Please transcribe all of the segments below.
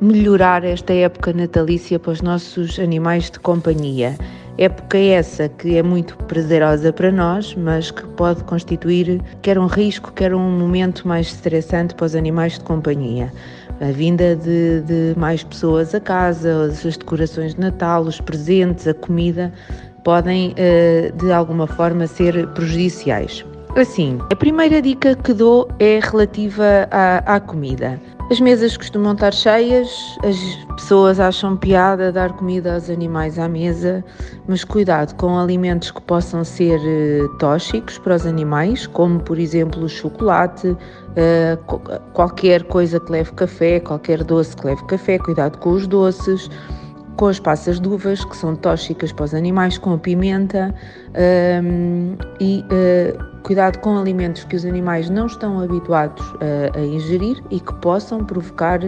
melhorar esta época natalícia para os nossos animais de companhia. Época essa que é muito prazerosa para nós, mas que pode constituir quer um risco, quer um momento mais estressante para os animais de companhia a vinda de, de, mais pessoas a casa, as decorações de Natal, os presentes, a comida, podem eh, de alguma forma ser prejudiciais. Assim, a primeira dica que dou é relativa à, à comida. As mesas costumam estar cheias, as pessoas acham piada dar comida aos animais à mesa, mas cuidado com alimentos que possam ser uh, tóxicos para os animais, como por exemplo o chocolate, uh, qualquer coisa que leve café, qualquer doce que leve café, cuidado com os doces com as passas de uvas, que são tóxicas para os animais, com a pimenta um, e uh, cuidado com alimentos que os animais não estão habituados a, a ingerir e que possam provocar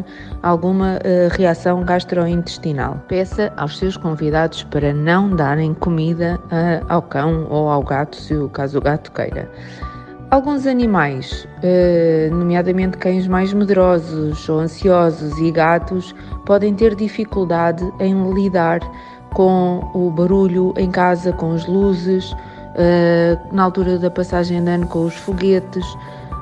alguma uh, reação gastrointestinal. Peça aos seus convidados para não darem comida uh, ao cão ou ao gato, se o caso o gato queira. Alguns animais, eh, nomeadamente cães mais medrosos ou ansiosos e gatos, podem ter dificuldade em lidar com o barulho em casa, com as luzes, eh, na altura da passagem de ano com os foguetes.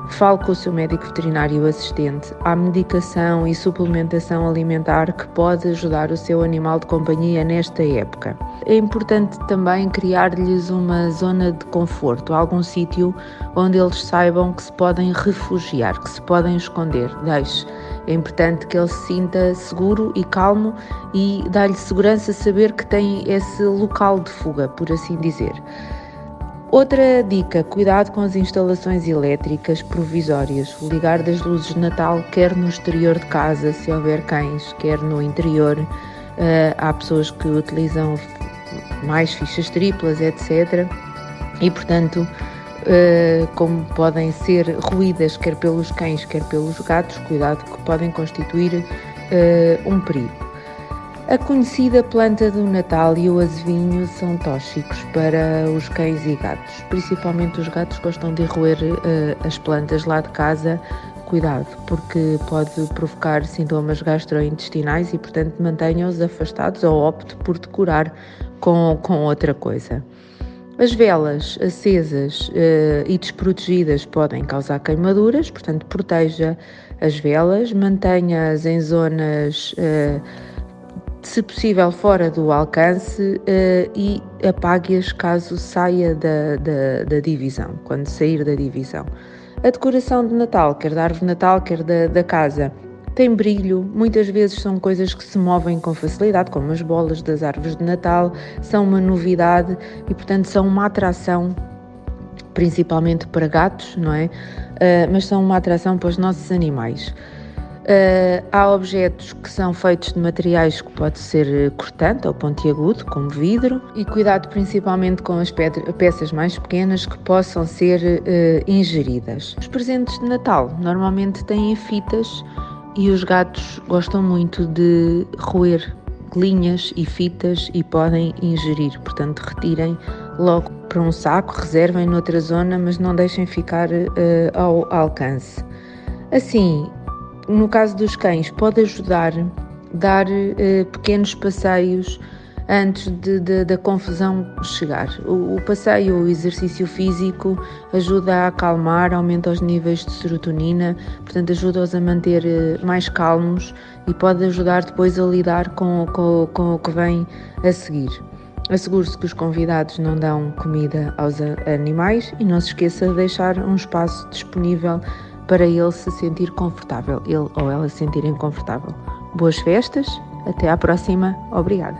Fale com o seu médico veterinário assistente. Há medicação e suplementação alimentar que pode ajudar o seu animal de companhia nesta época. É importante também criar-lhes uma zona de conforto, algum sítio onde eles saibam que se podem refugiar, que se podem esconder. Deixe. É importante que ele se sinta seguro e calmo e dá-lhe segurança saber que tem esse local de fuga, por assim dizer. Outra dica: cuidado com as instalações elétricas provisórias. O ligar das luzes de Natal, quer no exterior de casa, se houver cães, quer no interior. Uh, há pessoas que utilizam mais fichas triplas, etc. E, portanto, uh, como podem ser ruídas quer pelos cães, quer pelos gatos, cuidado que podem constituir uh, um perigo. A conhecida planta do Natal e o azevinho são tóxicos para os cães e gatos. Principalmente os gatos gostam de roer uh, as plantas lá de casa. Cuidado, porque pode provocar sintomas gastrointestinais e, portanto, mantenham-os afastados ou opte por decorar com, com outra coisa. As velas acesas uh, e desprotegidas podem causar queimaduras, portanto, proteja as velas, mantenha-as em zonas. Uh, se possível fora do alcance uh, e apague-as caso saia da, da, da, divisão, quando sair da divisão. A decoração de Natal, quer da árvore de Natal, quer da, da casa, tem brilho, muitas vezes são coisas que se movem com facilidade, como as bolas das árvores de Natal, são uma novidade e, portanto, são uma atração, principalmente para gatos, não é? Uh, mas são uma atração para os nossos animais. Uh, há objetos que são feitos de materiais que pode ser cortante ou pontiagudo, como vidro, e cuidado principalmente com as peças mais pequenas que possam ser uh, ingeridas. Os presentes de Natal normalmente têm fitas e os gatos gostam muito de roer linhas e fitas e podem ingerir, portanto, retirem logo para um saco, reservem noutra zona, mas não deixem ficar uh, ao alcance. Assim, no caso dos cães, pode ajudar dar uh, pequenos passeios antes de, de, da confusão chegar. O, o passeio, o exercício físico ajuda a acalmar, aumenta os níveis de serotonina, portanto ajuda-os a manter uh, mais calmos e pode ajudar depois a lidar com, com, com o que vem a seguir. Assegure-se que os convidados não dão comida aos animais e não se esqueça de deixar um espaço disponível para ele se sentir confortável, ele ou ela se sentirem confortável. Boas festas, até à próxima, obrigada.